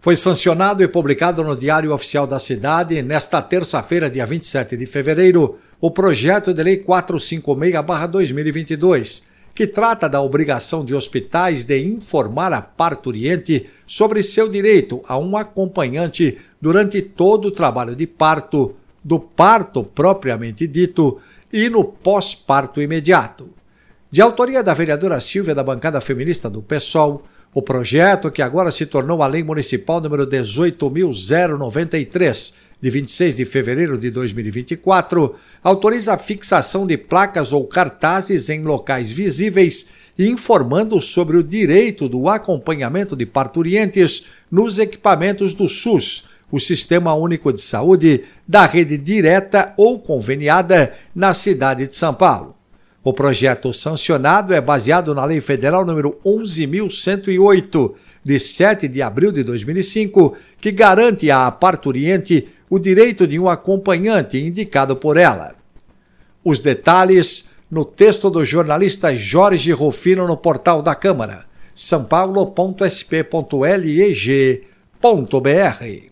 Foi sancionado e publicado no Diário Oficial da Cidade, nesta terça-feira, dia 27 de fevereiro, o projeto de lei 456-2022, que trata da obrigação de hospitais de informar a parturiente sobre seu direito a um acompanhante durante todo o trabalho de parto, do parto propriamente dito e no pós-parto imediato. De autoria da vereadora Silvia da bancada feminista do PSOL, o projeto, que agora se tornou a Lei Municipal número 18.093, de 26 de fevereiro de 2024, autoriza a fixação de placas ou cartazes em locais visíveis, informando sobre o direito do acompanhamento de parturientes nos equipamentos do SUS, o Sistema Único de Saúde, da rede direta ou conveniada na cidade de São Paulo. O projeto sancionado é baseado na Lei Federal número 11.108, de 7 de abril de 2005, que garante à parturiente o direito de um acompanhante indicado por ela. Os detalhes no texto do jornalista Jorge Rufino no portal da Câmara, sãopaulo.sp.leg.br.